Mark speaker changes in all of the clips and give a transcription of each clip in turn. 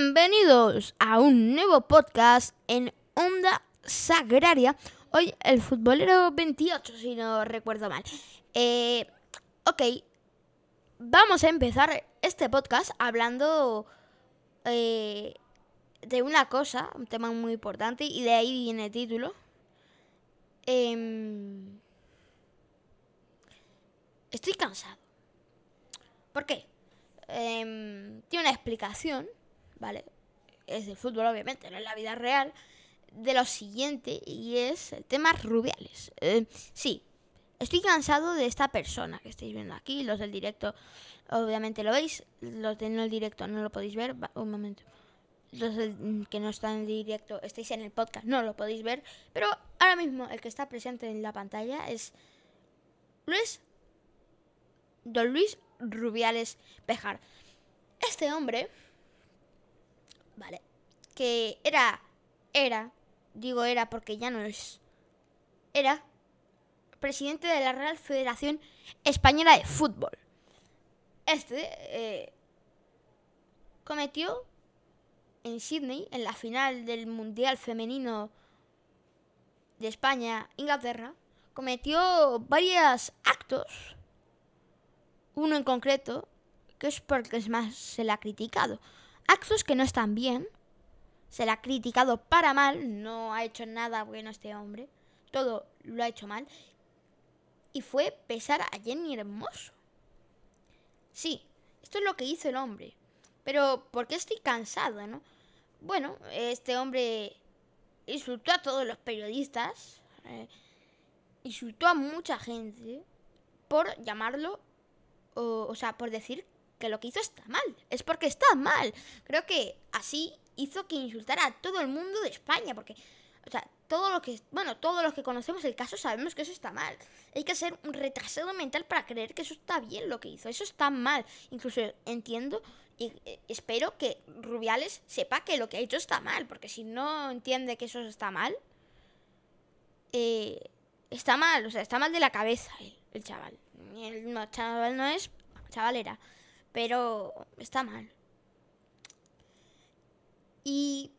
Speaker 1: Bienvenidos a un nuevo podcast en Onda Sagraria. Hoy el futbolero 28, si no recuerdo mal. Eh, ok, vamos a empezar este podcast hablando eh, de una cosa, un tema muy importante, y de ahí viene el título. Em, estoy cansado. ¿Por qué? Em, tiene una explicación, ¿vale? Es del fútbol, obviamente, no es la vida real. De lo siguiente, y es el tema Rubiales. Eh, sí, estoy cansado de esta persona que estáis viendo aquí. Los del directo, obviamente lo veis. Los de no el directo no lo podéis ver. un momento. Los que no están en directo, estáis en el podcast, no lo podéis ver. Pero ahora mismo el que está presente en la pantalla es Luis. Don Luis Rubiales Pejar. Este hombre, vale, que era, era, digo era porque ya no es, era presidente de la Real Federación Española de Fútbol. Este eh, cometió en Sydney, en la final del Mundial Femenino de España-Inglaterra, cometió varios actos uno en concreto, que es porque es más se le ha criticado. Actos que no están bien, se le ha criticado para mal, no ha hecho nada bueno este hombre, todo lo ha hecho mal, y fue pesar a Jenny Hermoso. Sí, esto es lo que hizo el hombre, pero ¿por qué estoy cansado, no? Bueno, este hombre insultó a todos los periodistas, eh, insultó a mucha gente por llamarlo o, sea, por decir que lo que hizo está mal. Es porque está mal. Creo que así hizo que insultara a todo el mundo de España, porque, o sea, todo lo que, bueno, todos los que conocemos el caso sabemos que eso está mal. Hay que ser un retrasado mental para creer que eso está bien lo que hizo. Eso está mal. Incluso entiendo y eh, espero que Rubiales sepa que lo que ha hecho está mal, porque si no entiende que eso está mal, eh, está mal, o sea, está mal de la cabeza el chaval. El no, chaval no es, chavalera. Pero está mal. Y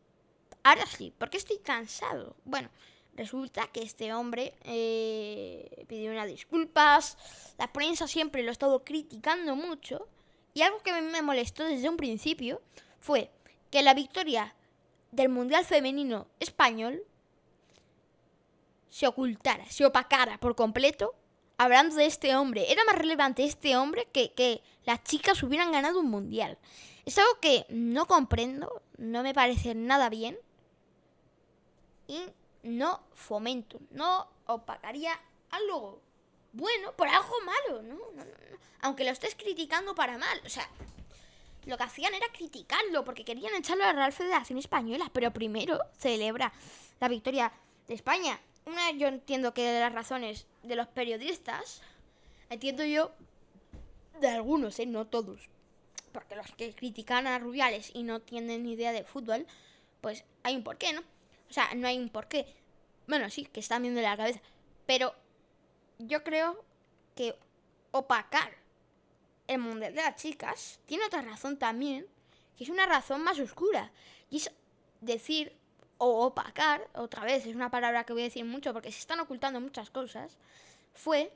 Speaker 1: ahora sí, porque estoy cansado. Bueno, resulta que este hombre eh, pidió unas disculpas. La prensa siempre lo ha estado criticando mucho. Y algo que me molestó desde un principio fue que la victoria del Mundial Femenino Español se ocultara, se opacara por completo hablando de este hombre. Era más relevante este hombre que, que las chicas hubieran ganado un mundial. Es algo que no comprendo, no me parece nada bien y no fomento, no opacaría algo bueno por algo malo, ¿no? Aunque lo estés criticando para mal, o sea, lo que hacían era criticarlo porque querían echarlo a la Real Federación Española, pero primero celebra la victoria de España una, yo entiendo que de las razones de los periodistas, entiendo yo de algunos, ¿eh? no todos, porque los que critican a Rubiales y no tienen ni idea de fútbol, pues hay un porqué, ¿no? O sea, no hay un porqué. Bueno, sí, que están viendo la cabeza, pero yo creo que opacar el mundial de las chicas tiene otra razón también, que es una razón más oscura, y es decir o opacar, otra vez, es una palabra que voy a decir mucho porque se están ocultando muchas cosas, fue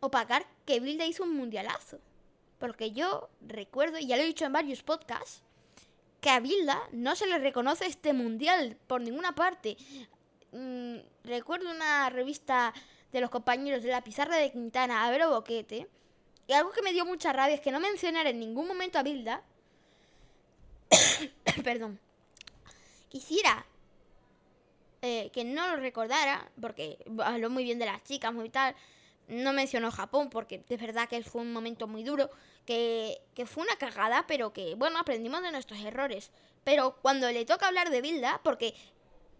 Speaker 1: opacar que Bilda hizo un mundialazo. Porque yo recuerdo, y ya lo he dicho en varios podcasts, que a Bilda no se le reconoce este mundial por ninguna parte. Mm, recuerdo una revista de los compañeros de la pizarra de Quintana, a Vero Boquete, y algo que me dio mucha rabia es que no mencionara en ningún momento a Bilda. Perdón quisiera eh, que no lo recordara, porque habló muy bien de las chicas, muy tal. No mencionó Japón, porque de verdad que fue un momento muy duro, que, fue una cagada, pero que, bueno, aprendimos de nuestros errores. Pero cuando le toca hablar de Bilda, porque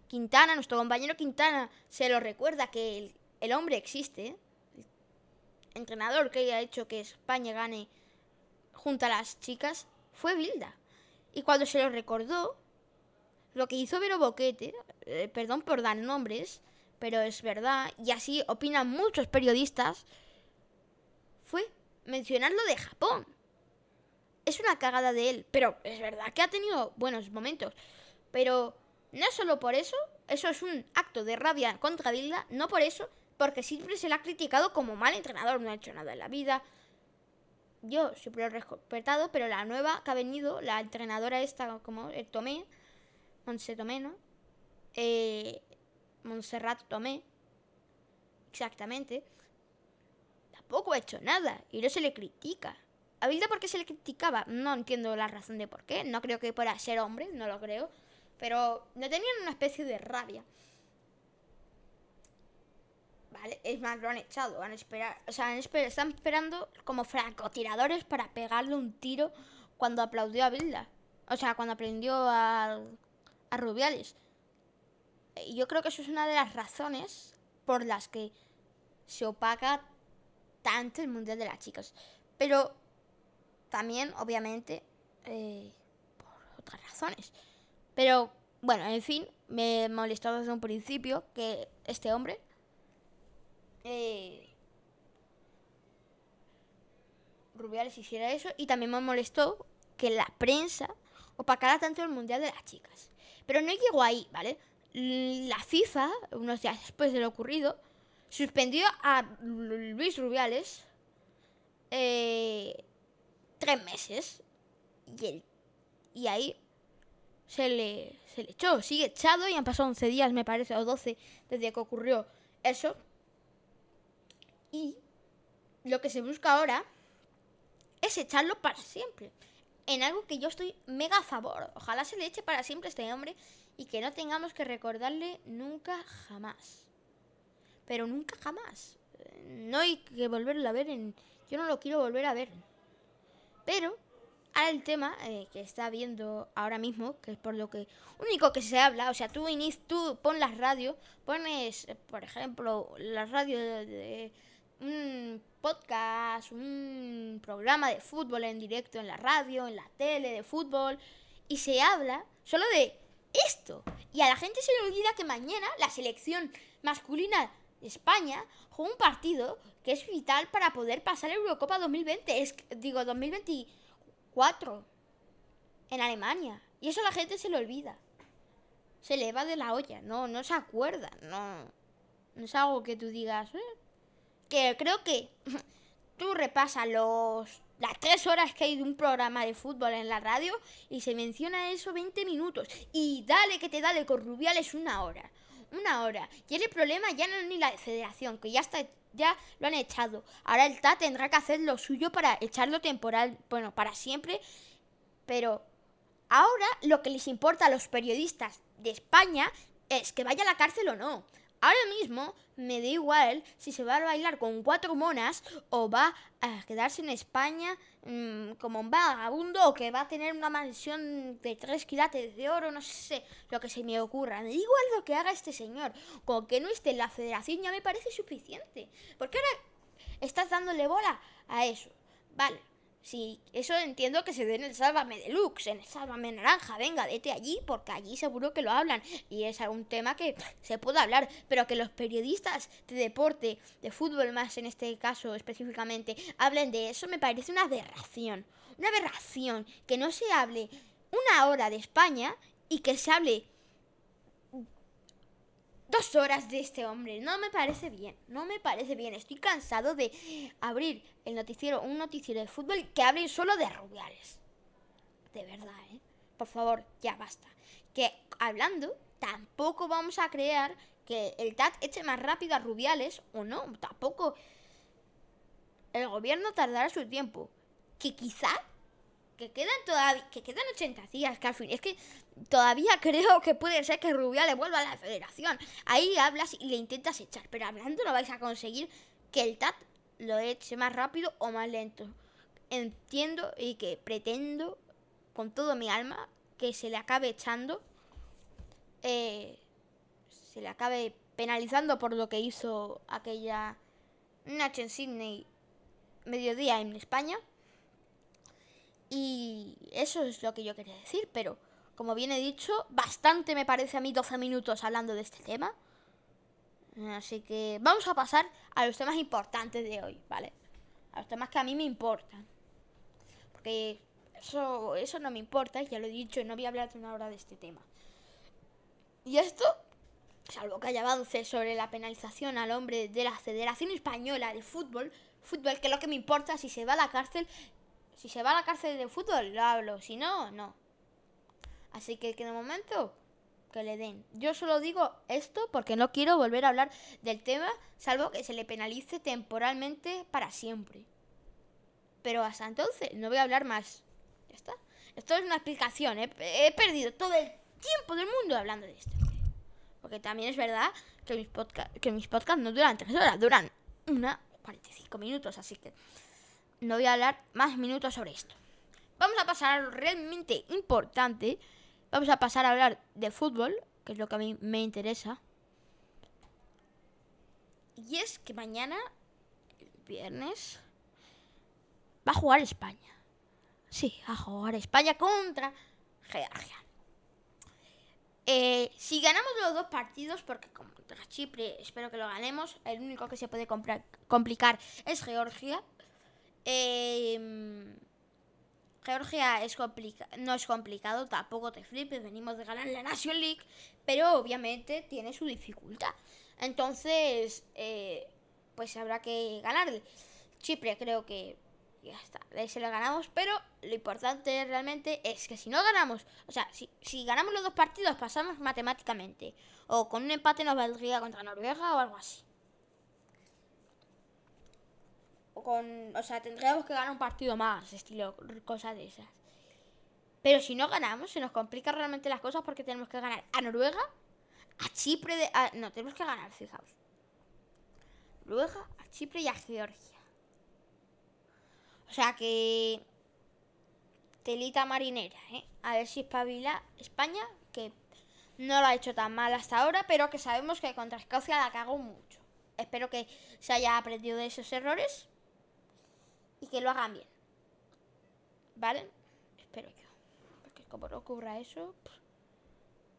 Speaker 1: Quintana, nuestro compañero Quintana, se lo recuerda que el, hombre existe, entrenador que ha hecho que España gane junto a las chicas, fue Bilda. Y cuando se lo recordó, lo que hizo Vero Boquete, eh, perdón por dar nombres, pero es verdad, y así opinan muchos periodistas, fue mencionar lo de Japón. es una cagada de él, pero es verdad que ha tenido buenos momentos. Pero no solo por eso, eso es un acto de rabia contra Vilda, no por eso, porque siempre se le ha criticado como mal entrenador, no ha hecho nada en la vida. Yo siempre lo he respetado, pero la nueva que ha venido, la entrenadora esta, como el Tomé, Monse Tomé, ¿no? Eh, Montserrat Tomé, exactamente, tampoco ha hecho nada y no se le critica. ¿A Vilda por qué se le criticaba? No entiendo la razón de por qué. No creo que fuera ser hombre, no lo creo. Pero no tenían una especie de rabia. Vale, es más, lo han echado. Han esperado, o sea, están esperando como francotiradores para pegarle un tiro cuando aplaudió a Vilda. O sea, cuando aprendió a, a Rubiales. Y yo creo que eso es una de las razones por las que se opaca tanto el Mundial de las Chicas. Pero también, obviamente, eh, por otras razones. Pero, bueno, en fin, me molestó desde un principio que este hombre... Eh, Rubiales hiciera eso y también me molestó que la prensa opacara tanto el Mundial de las Chicas. Pero no llegó ahí, ¿vale? La FIFA, unos días después de lo ocurrido, suspendió a Luis Rubiales eh, tres meses. Y, y ahí se le, se le echó. Sigue echado y han pasado 11 días, me parece, o 12 desde que ocurrió eso. Y lo que se busca ahora es echarlo para siempre. En algo que yo estoy mega a favor. Ojalá se le eche para siempre este hombre y que no tengamos que recordarle nunca jamás. Pero nunca jamás. No hay que volverlo a ver en... Yo no lo quiero volver a ver. Pero, ahora el tema eh, que está viendo ahora mismo, que es por lo que único que se habla, o sea, tú, inic tú pon las radios, pones, por ejemplo, la radio de, un podcast, un programa de fútbol en directo en la radio, en la tele de fútbol, y se habla solo de esto. Y a la gente se le olvida que mañana la selección masculina de España juega un partido que es vital para poder pasar Eurocopa 2020, es, digo 2024 en Alemania. Y eso la gente se le olvida. Se le va de la olla, no, no se acuerda, no, no es algo que tú digas. Eh". Que creo que tú repasas los las tres horas que hay de un programa de fútbol en la radio y se menciona eso 20 minutos. Y dale que te dale con Rubiales una hora. Una hora. Y el problema ya no es ni la federación, que ya está ya lo han echado. Ahora el TA tendrá que hacer lo suyo para echarlo temporal, bueno, para siempre. Pero ahora lo que les importa a los periodistas de España es que vaya a la cárcel o no. Ahora mismo me da igual si se va a bailar con cuatro monas o va a quedarse en España mmm, como un vagabundo o que va a tener una mansión de tres quilates de oro, no sé, lo que se me ocurra. Me da igual lo que haga este señor. Con que no esté en la federación ya me parece suficiente. Porque ahora estás dándole bola a eso. Vale, Sí, eso entiendo que se dé en el Sálvame Deluxe, en el Sálvame Naranja. Venga, vete allí, porque allí seguro que lo hablan. Y es un tema que se puede hablar. Pero que los periodistas de deporte, de fútbol más en este caso específicamente, hablen de eso, me parece una aberración. Una aberración. Que no se hable una hora de España y que se hable dos horas de este hombre. No me parece bien, no me parece bien. Estoy cansado de abrir el noticiero, un noticiero de fútbol que hable solo de Rubiales. De verdad, ¿eh? Por favor, ya basta. Que hablando, tampoco vamos a crear que el TAT eche más rápido a Rubiales o no. Tampoco el gobierno tardará su tiempo. Que quizá que quedan todavía que quedan 80 días, que al fin es que todavía creo que puede ser que le vuelva a la federación. Ahí hablas y le intentas echar, pero hablando no vais a conseguir que el TAT lo eche más rápido o más lento. Entiendo y que pretendo con todo mi alma que se le acabe echando, eh, se le acabe penalizando por lo que hizo aquella Nacho en Sydney mediodía en España. Y eso es lo que yo quería decir, pero como bien he dicho, bastante me parece a mí 12 minutos hablando de este tema. Así que vamos a pasar a los temas importantes de hoy, ¿vale? A los temas que a mí me importan. Porque Eso, eso no me importa, ya lo he dicho, no voy a hablar una hora de este tema. Y esto, salvo que haya avances sobre la penalización al hombre de la Federación Española de Fútbol, fútbol, que lo que me importa, si se va a la cárcel, si se va a la cárcel de fútbol, lo hablo, si no, no. Así que, que de momento, que le den. Yo solo digo esto porque no quiero volver a hablar del tema, salvo que se le penalice temporalmente para siempre. Pero hasta entonces no voy a hablar más. Ya está. Esto es una explicación. He, he perdido todo el tiempo del mundo hablando de esto. Porque también es verdad que mis, podca que mis podcasts no duran tres horas, duran una 45 minutos. Así que no voy a hablar más minutos sobre esto. Vamos a pasar a lo realmente importante. Vamos a pasar a hablar de fútbol, que es lo que a mí me interesa. Y es que mañana, el viernes, va a jugar España. Sí, va a jugar España contra Georgia. Eh, si ganamos los dos partidos, porque contra Chipre espero que lo ganemos, el único que se puede complicar es Georgia. Eh, Georgia es no es complicado, tampoco te flipes, venimos de ganar la Nation League, pero obviamente tiene su dificultad. Entonces, eh, pues habrá que ganar. Chipre creo que ya está, de se lo ganamos, pero lo importante realmente es que si no ganamos, o sea, si, si ganamos los dos partidos pasamos matemáticamente, o con un empate nos valdría contra Noruega o algo así. O, con, o sea, tendríamos que ganar un partido más, estilo, cosas de esas. Pero si no ganamos, se nos complica realmente las cosas porque tenemos que ganar a Noruega, a Chipre, de, no, tenemos que ganar, fijaos. Noruega, a Chipre y a Georgia. O sea que... Telita marinera, ¿eh? A ver si espabila España, que no lo ha hecho tan mal hasta ahora, pero que sabemos que contra Escocia la cagó mucho. Espero que se haya aprendido de esos errores y que lo hagan bien. ¿Vale? Espero yo. Porque como no ocurra eso,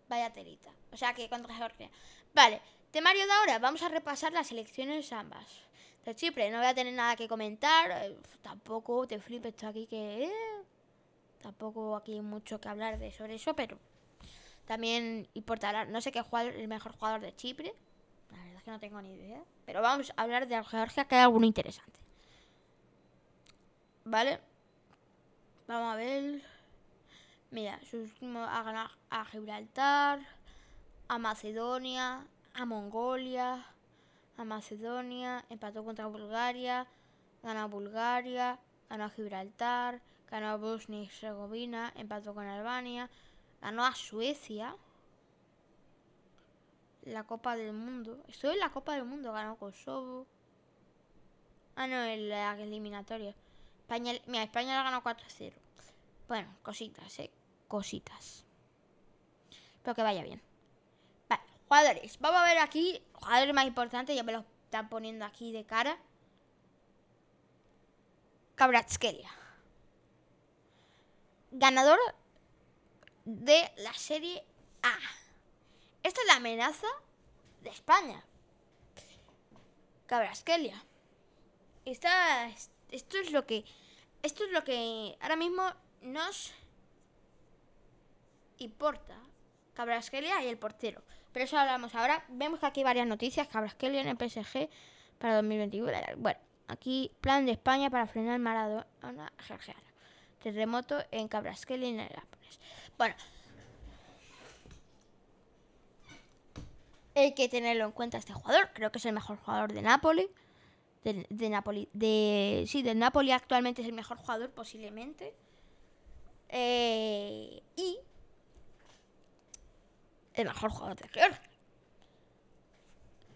Speaker 1: vaya telita. O sea que contra Georgia. Vale, temario de ahora. Vamos a repasar las elecciones ambas. De Chipre, no voy a tener nada que comentar. Eh, tampoco te flipes esto aquí que... Eh, tampoco aquí hay mucho que hablar de sobre eso, pero también importará. No sé qué jugador, el mejor jugador de Chipre. La verdad es que no tengo ni idea. Pero vamos a hablar de Georgia, que hay alguno interesante. ¿Vale? Vamos a ver. Mira, su último ha ganado a Gibraltar, a Macedonia, a Mongolia, a Macedonia, empató contra Bulgaria, ganó a Bulgaria, ganó a Gibraltar, ganó a Bosnia y Herzegovina, empató con Albania, ganó a Suecia, la Copa del Mundo. Estoy en la Copa del Mundo, ganó Kosovo. Ah, no, en la eliminatoria. España, mira, España la ganó 4-0. Bueno, cositas, eh. Cositas. Espero que vaya bien. Vale, jugadores. Vamos a ver aquí, jugadores más importantes, ya me los están poniendo aquí de cara. Cabratskelia. Ganador de la Serie A. Esta es la amenaza de España. Cabraskelia. Esta, esto es lo que esto es lo que ahora mismo nos importa. Cabraskelia y el portero. Pero eso hablamos ahora. Vemos que aquí hay varias noticias. Cabraskelia en el PSG para 2021. Bueno, aquí plan de España para frenar Maradona Georgiana. Terremoto en Cabraskelia y en el Bueno. Hay que tenerlo en cuenta este jugador. Creo que es el mejor jugador de Napoli de, de Napoli. De, sí, del Napoli actualmente es el mejor jugador posiblemente. Eh, y el mejor jugador de Georgia.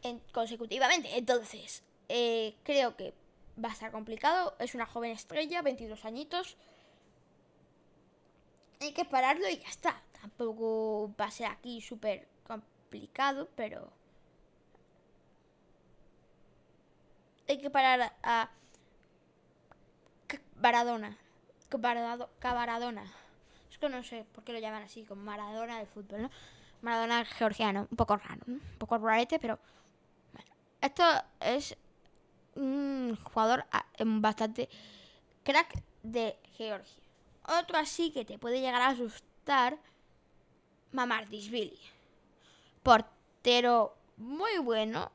Speaker 1: En, consecutivamente. Entonces, eh, creo que va a estar complicado. Es una joven estrella, 22 añitos. Hay que pararlo y ya está. Tampoco va a ser aquí súper complicado, pero hay que parar a Maradona. Cabaradona. Es que no sé por qué lo llaman así, como Maradona del fútbol, ¿no? Maradona georgiano, un poco raro, un poco rarete, pero. Esto es un jugador ah, bastante crack de Georgia. otro así que te puede llegar a asustar, Mamardisvili. Portero muy bueno,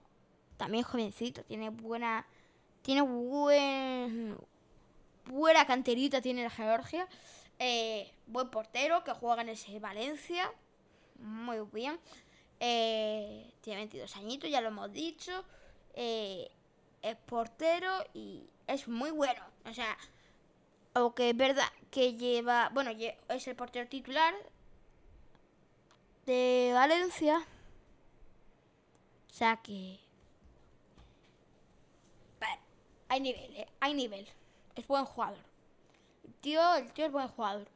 Speaker 1: también jovencito, tiene buena tiene buen buena canterita tiene la Georgia. Eh, buen portero que juega en ese Valencia. Muy bien. Eh, tiene 22 añitos, ya lo hemos dicho. Eh, es portero y es muy bueno. O sea, aunque es verdad que lleva. Bueno, es el portero titular de Valencia. O sea que. Hay nivel, ¿eh? Hay nivel. Es buen jugador. El tío, el tío es buen jugador.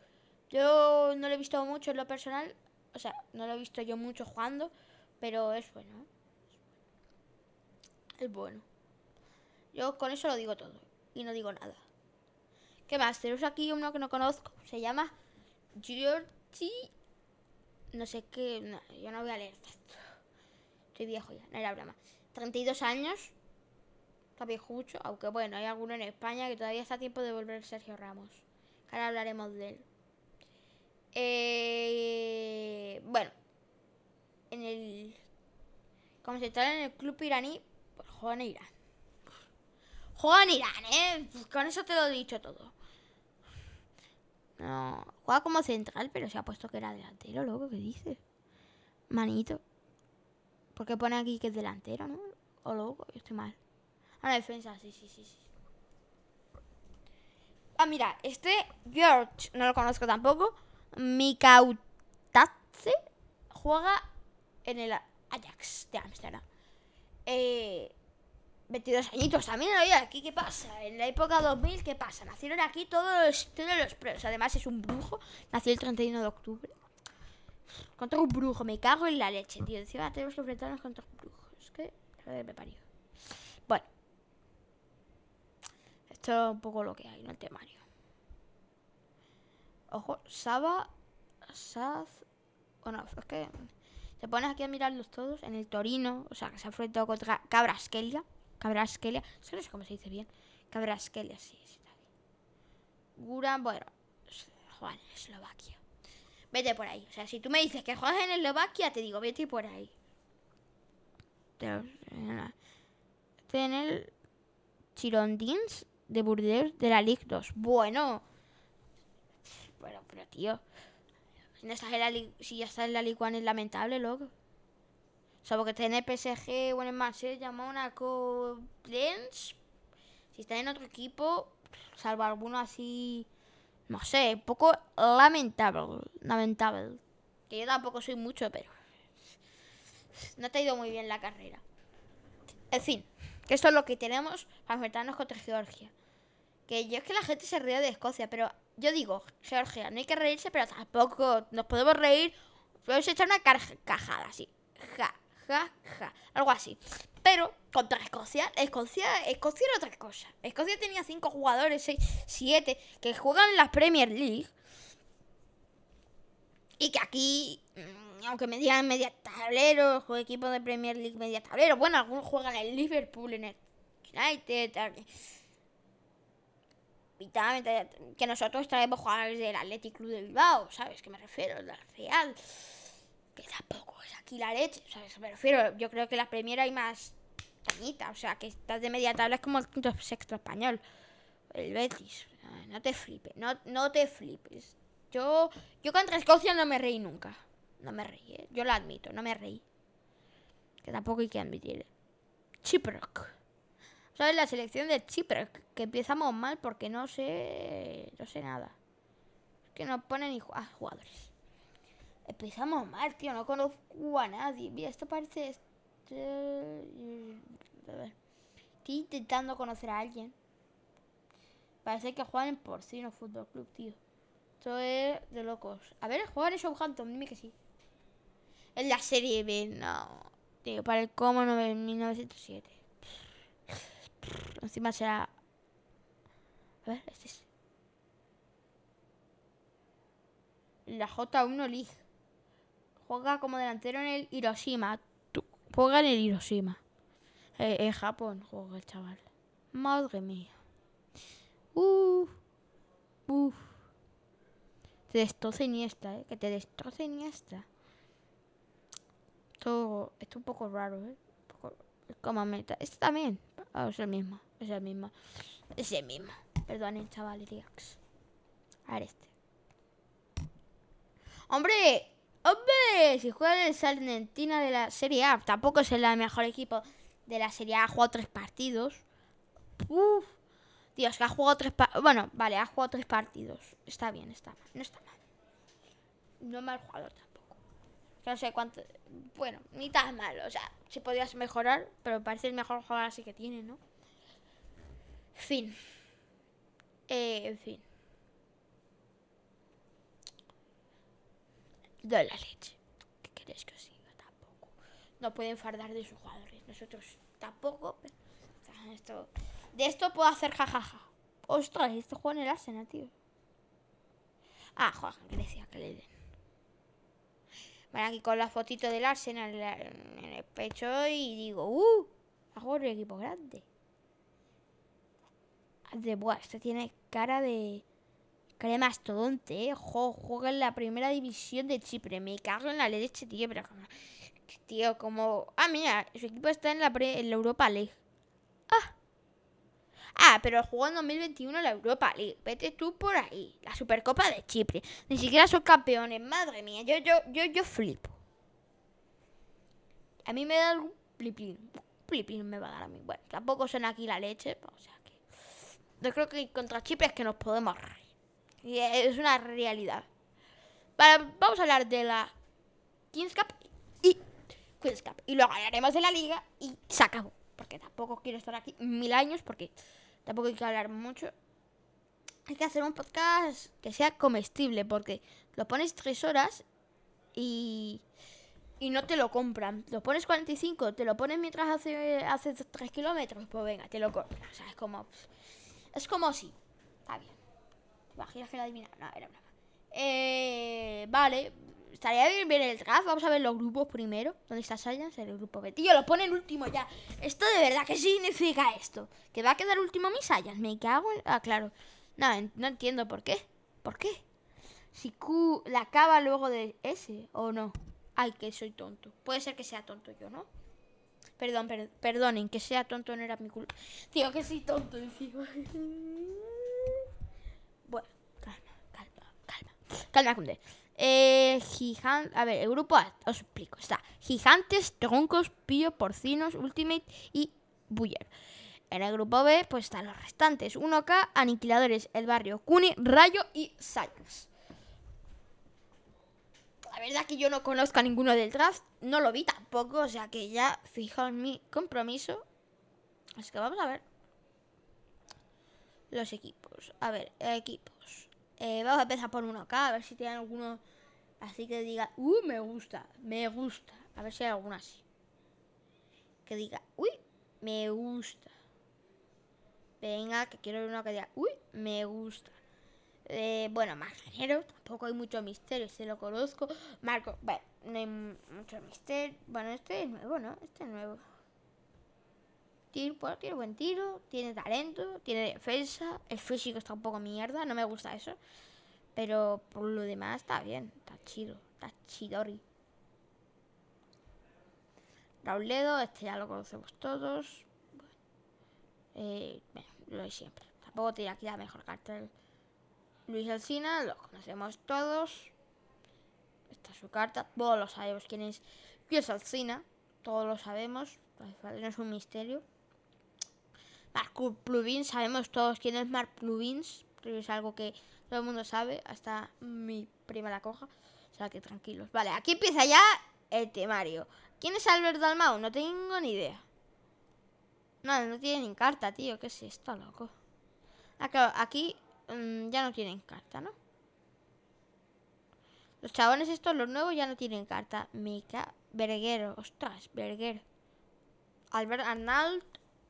Speaker 1: Yo no lo he visto mucho en lo personal. O sea, no lo he visto yo mucho jugando. Pero es bueno. Es bueno. Yo con eso lo digo todo. Y no digo nada. ¿Qué más? Tenemos aquí uno que no conozco. Se llama Georgie. No sé qué. yo no voy a leer esto. Estoy viejo ya, no era broma. 32 años. Aunque bueno, hay alguno en España que todavía está a tiempo de volver Sergio Ramos. Ahora hablaremos de él. Eh, bueno. En el. Como se está en el club iraní, pues juega en Irán. Juega en Irán, ¿eh? Pues con eso te lo he dicho todo. No, juega como central, pero se ha puesto que era delantero, loco, ¿qué dices? Manito. ¿Por qué pone aquí que es delantero, no? O loco, yo estoy mal. A la defensa, sí, sí, sí, sí. Ah, mira, este George, no lo conozco tampoco. Mikautatse juega en el Ajax de Amsterdam. Eh, 22 añitos también había aquí, ¿qué pasa? En la época 2000, ¿qué pasa? Nacieron aquí todos los, todos los pros. Además es un brujo, nació el 31 de octubre. Contra un brujo, me cago en la leche, tío. Encima tenemos que enfrentarnos contra un brujo. Es que, me parió. Bueno. Esto es un poco lo que hay, ¿no? El temario. Ojo, Saba, Saz... Bueno, es que... Te pones aquí a mirarlos todos en el Torino, o sea, que se ha enfrentado contra Cabraskelia. Cabraskelia. Es que no sé cómo se dice bien. Cabraskelia, sí, sí. Guran, bueno, juegan en Eslovaquia. Vete por ahí. O sea, si tú me dices que juegas en Eslovaquia, te digo, vete por ahí. En el Chirondins de Burdeos de la Ligue 2. Bueno. Bueno, pero tío. Si ya está en la Ligue 1 es lamentable, loco. Salvo que esté en el PSG o en el Marsella, Mónaco, Lens. Si está en otro equipo, salvo alguno así, no sé, poco lamentable. Lamentable. Que yo tampoco soy mucho, pero no te ha ido muy bien la carrera. En fin, que esto es lo que tenemos para enfrentarnos contra Georgia. Que yo es que la gente se ríe de Escocia, pero yo digo, Georgia, no hay que reírse, pero tampoco nos podemos reír. Podemos echar una carcajada así. Ja, algo así. Pero contra Escocia, Escocia, Escocia era otra cosa. Escocia tenía cinco jugadores, seis, siete, que juegan en la Premier League. Y que aquí, mm, aunque me digan media tablero, equipo de Premier League media tablero, bueno, algunos juegan en Liverpool, en el United, que nosotros traemos jugadores del Athletic Club de Bilbao, ¿sabes? Que me refiero, del Real que tampoco es aquí la leche, sea, me refiero, yo creo que la Premier hay más cañita, o sea, que estás de media tabla es como el quinto sexto español, el Betis, no te flipes, no, no te flipes. Yo, yo contra Escocia no me reí nunca, no me reí, ¿eh? yo lo admito, no me reí. Que tampoco hay que admitir. Chiproc. ¿Sabes? La selección de Chiproc, que empezamos mal porque no sé, no sé nada. Que no ponen ni jugadores. Empezamos mal, tío. No conozco a nadie. Mira, esto parece... Este... Estoy intentando conocer a alguien. Parece que juegan en Porcino Fútbol Club, tío. Esto es de locos. A ver, juegan en Southampton, dime que sí. En la serie B, no. Tío, para el Como en 1907. Encima será... A ver, este es... La J1 League. Juega como delantero en el Hiroshima. Juega en el Hiroshima. Eh, en Japón juega el chaval. Madre mía. Uf. Uf. Te destroce Iniesta, ¿eh? Que te destroce Iniesta. Esto, esto es un poco raro, ¿eh? Como meta. Este también. Ah, es el mismo. Es el mismo. Es el mismo. Perdonen, chavales. A ver este. ¡Hombre! ¡Hombre! Si juega el Salernitana de la Serie A, tampoco es el mejor equipo de la Serie A. Ha jugado tres partidos. Uf. Dios, que ha jugado tres partidos. Bueno, vale, ha jugado tres partidos. Está bien, está mal. No está mal. No mal jugador tampoco. No sé cuánto. Bueno, ni tan mal. O sea, si podías mejorar, pero parece el mejor jugador así que tiene, ¿no? Fin. Eh, en fin. De la leche. ¿Qué queréis que os diga? Tampoco. No pueden fardar de sus jugadores. Nosotros tampoco. esto, de esto puedo hacer jajaja. Ostras, esto juega en el Arsenal, tío. Ah, juega en Grecia, que le den. Bueno, aquí con la fotito del Arsenal en el pecho y digo, ¡uh! Hago un equipo grande. De, buah, este tiene cara de Cara de mastodonte, ¿eh? juega en la primera división de Chipre. Me cago en la leche, tío. Pero. Tío, como... Ah, mira, su equipo está en la, en la Europa League. Ah. Ah, pero jugó en 2021 la Europa League. Vete tú por ahí. La Supercopa de Chipre. Ni siquiera son campeones. Madre mía, yo, yo, yo, yo flipo. A mí me da algún flipín. Flipín me va a dar a mí. Bueno, tampoco son aquí la leche. O sea que... Yo creo que contra Chipre es que nos podemos reír. Y es una realidad. vamos a hablar de la Kings Cup y Queen's Cup. Y luego hablaremos de la liga y se acabó. Porque tampoco quiero estar aquí mil años porque tampoco hay que hablar mucho. Hay que hacer un podcast que sea comestible porque lo pones tres horas y, y no te lo compran. Lo pones 45, te lo pones mientras hace, hace 3 kilómetros, pues venga, te lo compran. O sea, es como... Es como si... Está bien. Imagina que la adivina. No, era broma. Eh, vale. Estaría bien ver el draft. Vamos a ver los grupos primero. ¿Dónde está Science? El grupo B. Tío, lo pone el último ya. ¿Esto de verdad qué significa esto? ¿Que va a quedar último mi Science? Me cago en... Ah, claro. No, no entiendo por qué. ¿Por qué? Si Q la acaba luego de S o no. Ay, que soy tonto. Puede ser que sea tonto yo, ¿no? Perdón, perdonen, que sea tonto no era mi culpa. Tío, que soy tonto encima. Calma, Cunde. Eh, a ver, el grupo A, os explico. Está Gigantes, Troncos, Pío, Porcinos, Ultimate y Buller. En el grupo B, pues están los restantes. 1K, Aniquiladores, El Barrio, Cuni, Rayo y Science. La verdad que yo no conozco a ninguno del draft. No lo vi tampoco, o sea que ya fijaos mi compromiso. Así que vamos a ver. Los equipos. A ver, equipos. Eh, vamos a empezar por uno acá, a ver si tiene alguno así que diga, uy, me gusta, me gusta. A ver si hay alguno así. Que diga, uy, me gusta. Venga, que quiero uno que diga, uy, me gusta. Eh, bueno, Marganero, tampoco hay mucho misterio, se lo conozco. Marco, bueno, no hay mucho misterio. Bueno, este es nuevo, ¿no? Este es nuevo. Tiene, tiene buen tiro, tiene talento, tiene defensa. El físico está un poco mierda, no me gusta eso. Pero por lo demás está bien, está chido, está chidori. Rauledo, este ya lo conocemos todos. Eh, lo de siempre. Tampoco tiene aquí la mejor carta. Luis Alcina, lo conocemos todos. Esta es su carta, todos lo sabemos quién es Luis Alcina. Todos lo sabemos, no es un misterio. Mark Plugins, sabemos todos quién es Mark Plugins, es algo que todo el mundo sabe, hasta mi prima la coja. O sea que tranquilos. Vale, aquí empieza ya el temario. ¿Quién es Albert Dalmau? No tengo ni idea. No, no tiene ni carta, tío. ¿Qué es esto, loco? Ah, aquí mm, ya no tienen carta, ¿no? Los chabones estos, los nuevos, ya no tienen carta. Mica, Berguero, ostras, Berguero. Albert Arnalt,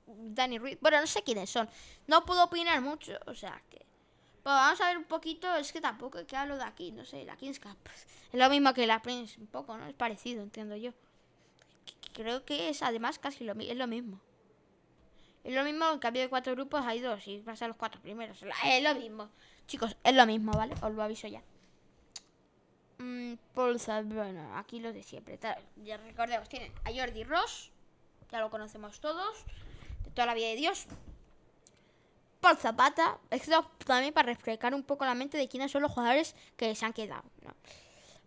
Speaker 1: Danny Ruiz. Bueno, no sé quiénes son. No puedo opinar mucho, o sea que. Pues vamos a ver un poquito. Es que tampoco es que hablo de aquí, no sé, la Kings Cup. Es lo mismo que la Prince, un poco, ¿no? Es parecido, entiendo yo. Creo que es además casi lo, es lo mismo. Es lo mismo, en cambio de cuatro grupos hay dos y vas a los cuatro primeros. Es lo mismo. Chicos, es lo mismo, ¿vale? Os lo aviso ya. Mm, Polsa, bueno, aquí los de siempre. Ya recordemos, tienen a Jordi Ross, ya lo conocemos todos, de toda la vida de Dios. Paul Zapata, esto también para refrescar un poco la mente de quiénes son los jugadores que se han quedado.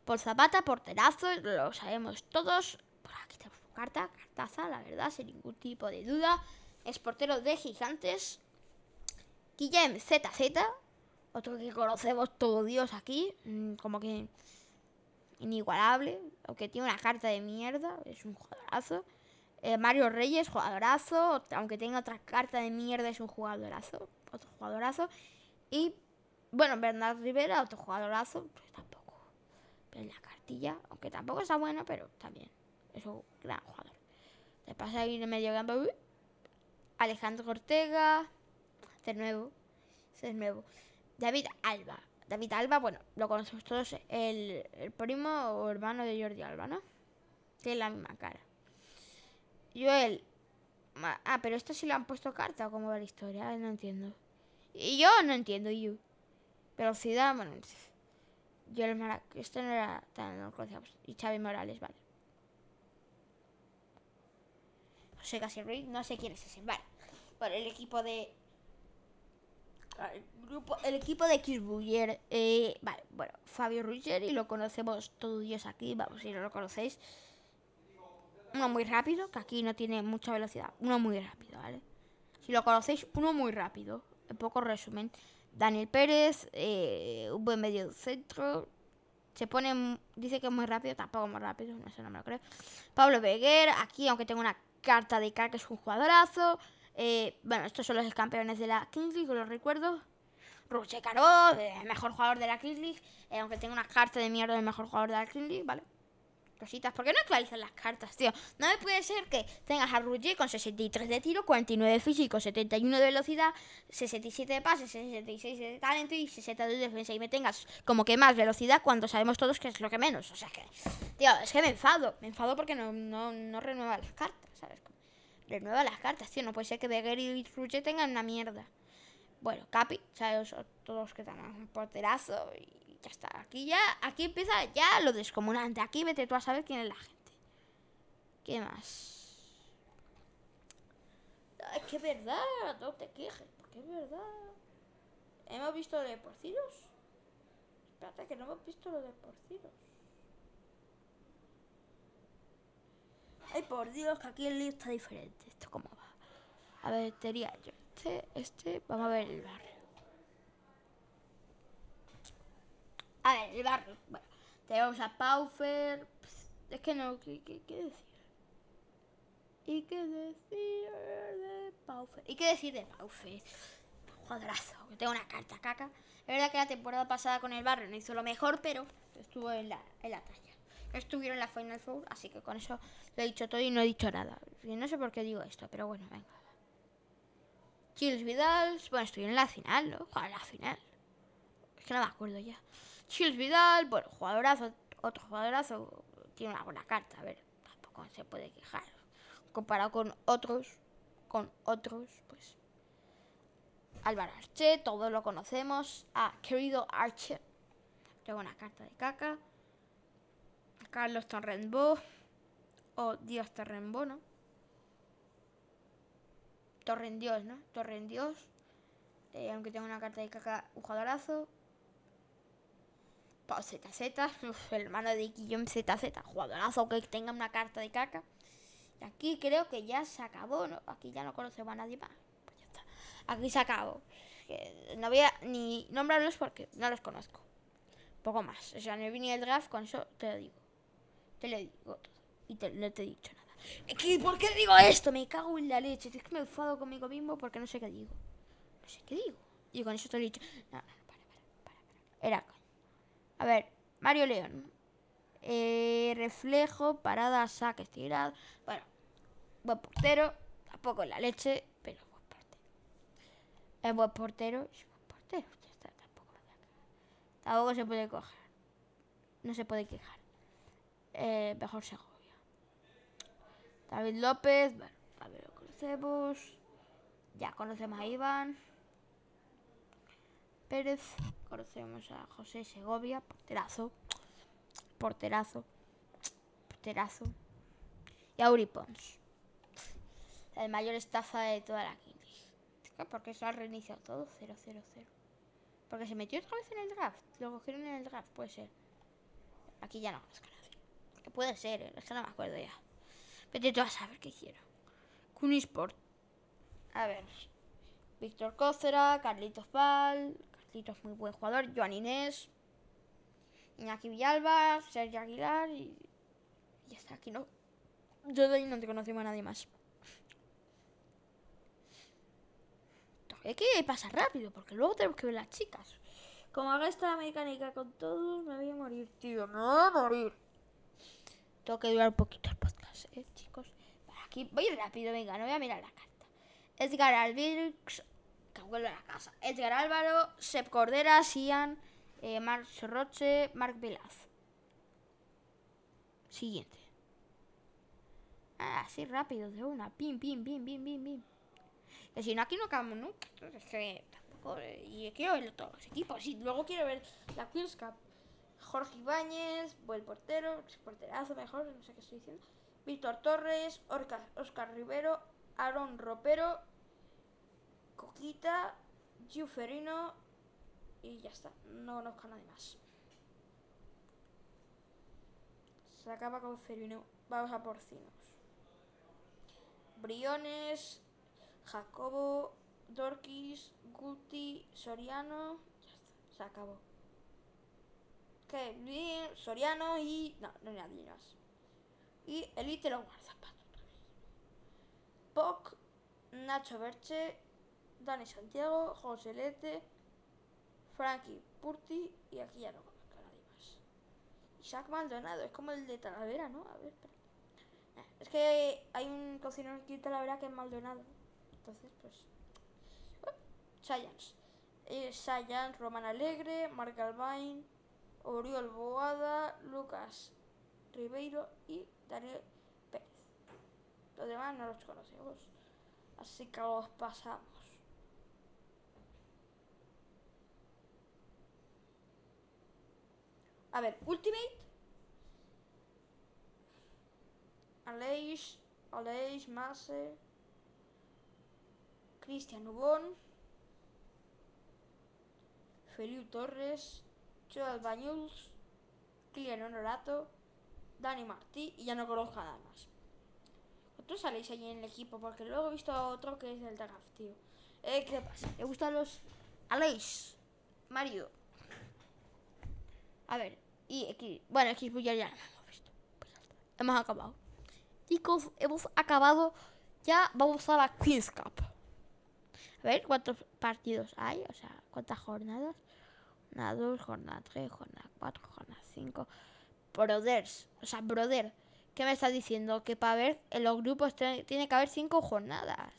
Speaker 1: Paul Zapata, porterazo, lo sabemos todos. Por aquí tenemos su carta, cartaza, la verdad, sin ningún tipo de duda. Es portero de Gigantes. Guillem ZZ, otro que conocemos todo Dios aquí, mm, como que inigualable, aunque tiene una carta de mierda, es un jugadorazo. Eh, Mario Reyes, jugadorazo, aunque tenga otra carta de mierda, es un jugadorazo, otro jugadorazo. Y bueno, Bernard Rivera, otro jugadorazo, pues tampoco. Pero la cartilla, aunque tampoco está buena, pero también es un gran jugador. Le pasa ahí en el medio campo. Alejandro Ortega, de nuevo, de nuevo. David Alba, David Alba, bueno, lo conocemos todos, el, el primo o hermano de Jordi Alba, ¿no? Tiene la misma cara. Joel. Ah, pero esto sí le han puesto carta o cómo va la historia, no entiendo. Y yo no entiendo, yo. Velocidad, bueno. Joel Mara, esto no era tan no lo Y Xavi Morales, vale. José Casi Ruiz, no sé quién es ese, vale. Bueno, el equipo de el, grupo, el equipo de X eh, vale, bueno, Fabio Ruggeri lo conocemos todos Dios aquí, vamos, si no lo conocéis. Uno muy rápido, que aquí no tiene mucha velocidad. Uno muy rápido, ¿vale? Si lo conocéis, uno muy rápido. En poco resumen. Daniel Pérez, eh, un buen medio centro. Se pone, dice que es muy rápido, tampoco muy rápido, no sé, no me lo creo. Pablo Beguer, aquí aunque tengo una carta de car que es un jugadorazo. Eh, bueno, estos son los campeones de la Kings League, los recuerdo. Ruche Caro, el mejor jugador de la Kings League. Eh, aunque tenga una carta de mierda del mejor jugador de la Kings League, ¿vale? Cositas. ¿Por qué no actualizan las cartas, tío? No me puede ser que tengas a Ruge con 63 de tiro, 49 de físico, 71 de velocidad, 67 de pase, 66 de talento y 60 de defensa. Y me tengas como que más velocidad cuando sabemos todos que es lo que menos. O sea que, tío, es que me enfado. Me enfado porque no, no, no renueva las cartas, ¿sabes? renueva las cartas, tío. No puede ser que Beguer y Ruche tengan una mierda. Bueno, Capi, ¿sabes? Todos que dan un porterazo y ya está. Aquí ya, aquí empieza ya lo descomunante. Aquí vete tú a saber quién es la gente. ¿Qué más? Es que es verdad, no te quejes, porque es verdad. ¿Hemos visto lo de porcinos? Espérate, que no hemos visto lo de porcinos. Ay, por Dios, que aquí el lío está diferente. ¿Esto cómo va? A ver, tenía yo este, este. Vamos a ver el barrio. A ver, el barrio. Bueno, tenemos a Paufer. Es que no, ¿qué, qué, qué decir? ¿Y qué decir de Paufer? ¿Y qué decir de Paufer? Jugadorazo, que tengo una carta caca. Es verdad que la temporada pasada con el barrio no hizo lo mejor, pero estuvo en la, en la talla estuvieron en la Final Four, así que con eso lo he dicho todo y no he dicho nada. no sé por qué digo esto, pero bueno, venga. Chills Vidal, bueno, estuvieron en la final, ¿no? en la final. Es que no me acuerdo ya. Chills Vidal, bueno, jugadorazo, otro jugadorazo, tiene una buena carta, a ver, tampoco se puede quejar. Comparado con otros, con otros, pues. Álvaro Arche, todos lo conocemos. Ah, querido Arche. Tengo una carta de caca. Carlos Torrenbo o Dios Torrenbo, ¿no? Torrendios, ¿no? Torrendios. Eh, aunque tenga una carta de caca, un jugadorazo. Pau ZZ, el hermano de Guillaume ZZ, jugadorazo que tenga una carta de caca. Y aquí creo que ya se acabó, ¿no? Aquí ya no conocemos a nadie más. Pues ya está. Aquí se acabó. no voy a ni nombrarlos porque no los conozco. Poco más. O sea, no venido el draft, con eso te lo digo. Te lo digo todo. Y no te he dicho nada. ¿por qué digo esto? Me cago en la leche. Es que me enfado conmigo mismo porque no sé qué digo. No sé qué digo. Y con eso te lo he dicho. No, no, para, para, para, Era A ver, Mario León. Eh, reflejo, parada, saque, tirado. Bueno, buen portero. Tampoco la leche, pero buen portero. Es buen portero. Es buen portero. Ya está, tampoco Tampoco se puede coger. No se puede quejar eh, mejor Segovia. David López, bueno, ver, lo conocemos. Ya conocemos a Iván. Pérez, conocemos a José Segovia, porterazo. porterazo. Porterazo. Y Auri Pons. El mayor estafa de toda la King. Porque se ha reiniciado todo 0, 0, 0. Porque se metió otra vez en el draft. Lo cogieron en el draft, puede ser. Aquí ya no conozco a. Que puede ser, ¿eh? es que no me acuerdo ya. Pero tú a saber qué hicieron. Kunisport. A ver. Víctor Cócera, Carlitos Carlitos muy buen jugador. Joan Inés. Iñaki Villalba, Sergio Aguilar y. Ya está, aquí no. Yo de ahí no te conocemos a nadie más. Hay que pasar rápido, porque luego tenemos que ver las chicas. Como haga esta mecánica con todos, me voy a morir, tío. Me voy a morir. Tengo que durar un poquito el podcast, ¿eh, chicos? Aquí voy rápido, venga, no voy a mirar la carta. Edgar Alvirx, que vuelve a la casa. Edgar Álvaro, Sep Cordera, Sian, eh, Marc Roche, Marc Vilaz. Siguiente. Ah, así rápido, de una. Pim, pim, pim, pim, pim, pim. Que si no, aquí no acabamos nunca. Entonces, que tampoco. eh, Y quiero ver todos los equipos. Y luego quiero ver la Queen's Cup. Jorge Ibáñez, buen portero, porterazo mejor, no sé qué estoy diciendo. Víctor Torres, Orca- Oscar Rivero, Aaron Ropero, Coquita, Giu Ferino y ya está. No conozco a nadie más. Se acaba con Ferino. Vamos a porcinos. Briones, Jacobo, Dorquis, Guti, Soriano. Ya está, se acabó. Que bien, Soriano y. No, no hay nadie más. Y Elite otra vez. Poc, Nacho Berche, Dani Santiago, José Lete, Frankie Purti y aquí ya no conozco a nadie más. Isaac Maldonado, es como el de Talavera, ¿no? A ver, espera. Es que hay un cocinero aquí de Talavera que es Maldonado. Entonces, pues. Bueno, Science. Eh, Science, Roman Alegre, Marc Albain, Oriol Boada, Lucas Ribeiro y Daniel Pérez. Los demás no los conocemos. Así que los pasamos. A ver, Ultimate. Aleix, Aleix, Masse, Cristian Ubón, Feliu Torres, Joel Bañuls, Kilian Honorato, Dani Martí y ya no conozco nada más. ¿Vosotros saléis allí en el equipo? Porque luego he visto a otro que es del draft, tío. Eh, ¿Qué pasa? ¿Le gustan los Aleix? Mario. A ver, y X. Bueno, X ya, ya lo hemos visto. Pues ya. Hemos acabado. Chicos, hemos acabado. Ya vamos a la Queen's Cup. A ver cuántos partidos hay, o sea, cuántas jornadas. Jornada 2, jornada 3, jornada 4, jornada 5. Brothers, o sea, brother, ¿qué me estás diciendo? Que para ver en los grupos tiene que haber 5 jornadas.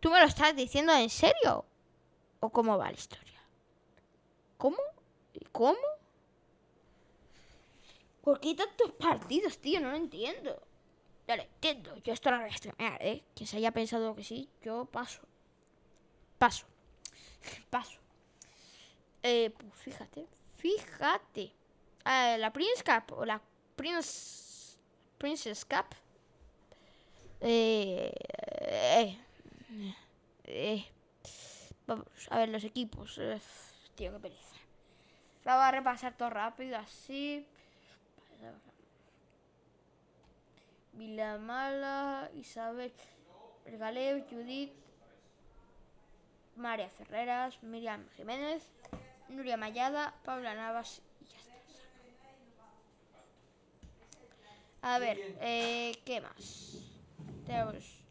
Speaker 1: ¿Tú me lo estás diciendo en serio? ¿O cómo va la historia? ¿Cómo? ¿Y cómo? ¿Por qué tantos partidos, tío? No lo entiendo. No lo entiendo. Yo esto lo voy a streamear, ¿eh? Quien se haya pensado que sí, yo paso. Paso. Paso. Eh, pues fíjate. Fíjate. Ah, la Prince Cup o la Prince... Princess Cup. Eh, eh, eh. Vamos a ver los equipos. Eh, tío, qué pereza. Vamos a repasar todo rápido, así. Vilamala, Isabel Regaleo, Judith, María Ferreras, Miriam Jiménez, Nuria Mayada, Paula Navas y ya está. A ver, eh, ¿qué más? Tenemos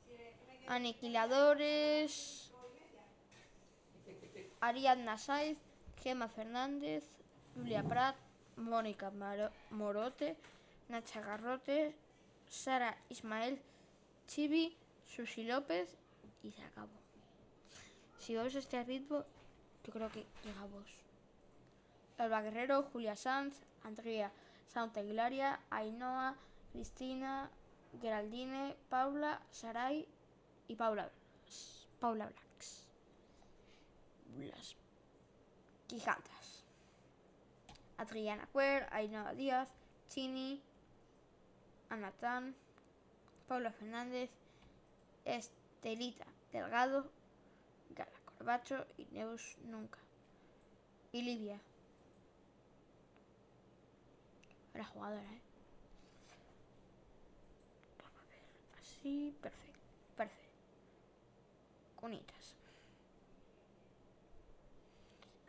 Speaker 1: Aniquiladores, Ariadna Saiz, Gema Fernández, Julia Prat, Mónica Morote, Nacha Garrote, Sara Ismael, Chibi, Susi López y se acabó. Si vamos este ritmo, yo creo que llegamos. Alba Guerrero, Julia Sanz, Andrea Santaglaria, Ainhoa, Cristina, Geraldine, Paula, Saray y Paula Paula Blacks. Las. Adriana Cuer, Ainhoa Díaz, Chini, Anatán, Pablo Fernández, Estelita Delgado, Gala Corbacho y Neus Nunca. Y Livia. Era jugadora, ¿eh? Así, perfecto, perfecto. Cunitas.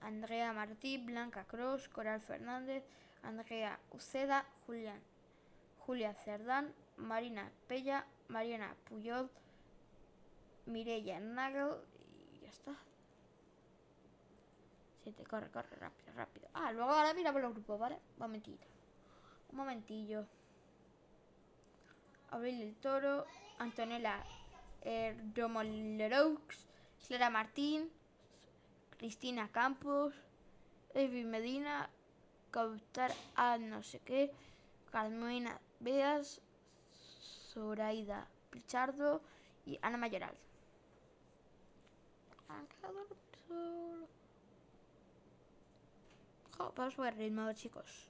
Speaker 1: Andrea Martí, Blanca Cross, Coral Fernández, Andrea Uceda, Julián, Julia Cerdán, Marina Pella, Mariana Puyol, Mireya Nagel y ya está. Siete, corre, corre, rápido, rápido. Ah, luego ahora mira por los grupos, ¿vale? Un momentito. Un momentillo. Abril el Toro, Antonella eh, Romoleroux, Clara Martín, Cristina Campos, Evi Medina, Cautar a no sé qué, Carmina Beas, Zoraida Pichardo y Ana Mayoral. Vamos a ver ritmo, chicos.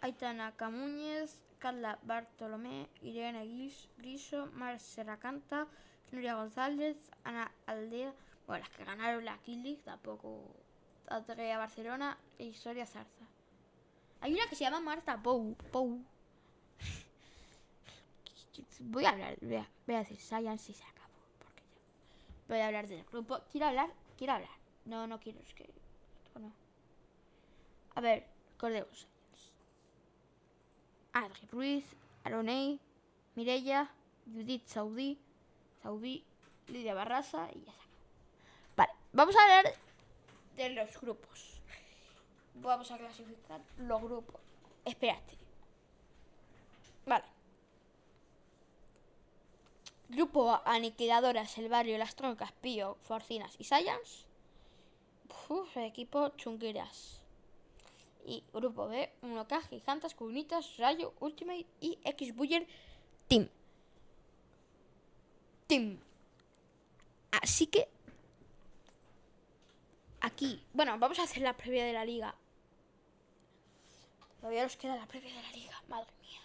Speaker 1: Aitana Camuñez, Carla Bartolomé, Irene Gris- Griso, Mar Serracanta, Nuria González, Ana Aldea, bueno, las que ganaron la Kill League, tampoco Andrea Barcelona e Historia Zarza. Hay una que se llama Marta Pou. Pou. Voy a hablar, voy a, a decir Science y se acabó. Porque ya. Voy a hablar del grupo. Quiero hablar, quiero hablar. No, no quiero, es que. esto no. A ver, recordemos. Adri Ruiz, Aronei, Mirella, Judith Saudí, Saudí, Lidia Barrasa y ya está. Vamos a hablar de los grupos. Vamos a clasificar los grupos. Espérate. Vale. Grupo Aniquiladoras, El Barrio, Las Troncas, Pío, Forcinas y Science. Uf, equipo chungueras. Y grupo B, 1K, Gigantes, Cunitas, Rayo, Ultimate y X-Buller Team. Team. Así que aquí, bueno, vamos a hacer la previa de la liga. Todavía nos queda la previa de la liga, madre mía.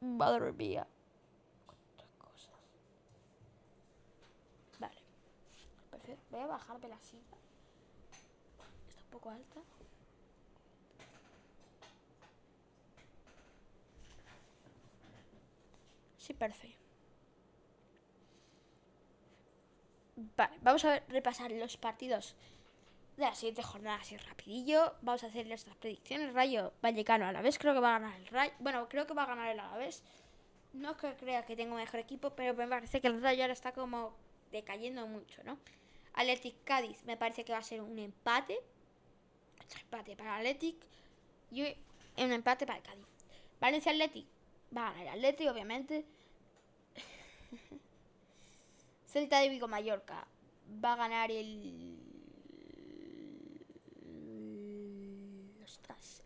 Speaker 1: Madre mía. Cosas. Vale. Perfecto. Voy a bajarme la silla. Está un poco alta. Sí, perfecto. Vale, vamos a ver- repasar los partidos de la siguiente jornada así rapidillo. Vamos a hacer nuestras predicciones. Rayo Vallecano a la vez, creo que va a ganar el Rayo. Bueno, creo que va a ganar el Alavés. No es que crea que tengo mejor equipo, pero me parece que el Rayo ahora está como decayendo mucho, ¿no? Athletic Cádiz me parece que va a ser un empate. Empate para Athletic y un empate para el Cádiz. Valencia Athletic va a ganar el Athletic, obviamente. Celta de Vigo Mallorca va a ganar el.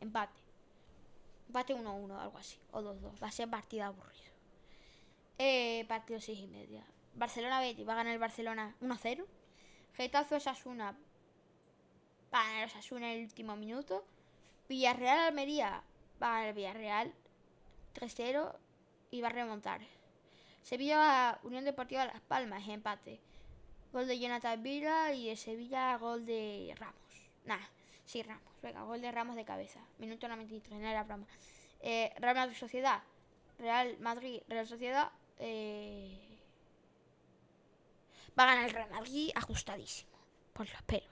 Speaker 1: Empate. Empate 1-1, algo así. O 2-2. Va a ser partido aburrido. Eh, partido 6 y media. Barcelona Betis va a ganar el Barcelona 1-0. Getafe Osasuna va a ganar Osasuna en el último minuto. Villarreal Almería va a ganar el Villarreal 3-0 y va a remontar. Sevilla Unión Deportiva Las Palmas, empate. Gol de Jonathan Villa y de Sevilla gol de Ramos. Nah, sí, Ramos. Venga, gol de Ramos de cabeza. Minuto 93, no era broma. Eh, Real Madrid Sociedad. Real Madrid, Real Sociedad. eh, va a ganar el Real Madrid ajustadísimo. Por los pelos.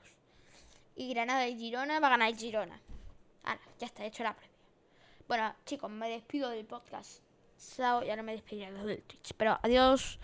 Speaker 1: Y Granada y Girona va a ganar el Girona. Ahora, ya está, he hecho la previa. Bueno, chicos, me despido del podcast. Chao, ya no me despediré del Twitch. Pero adiós.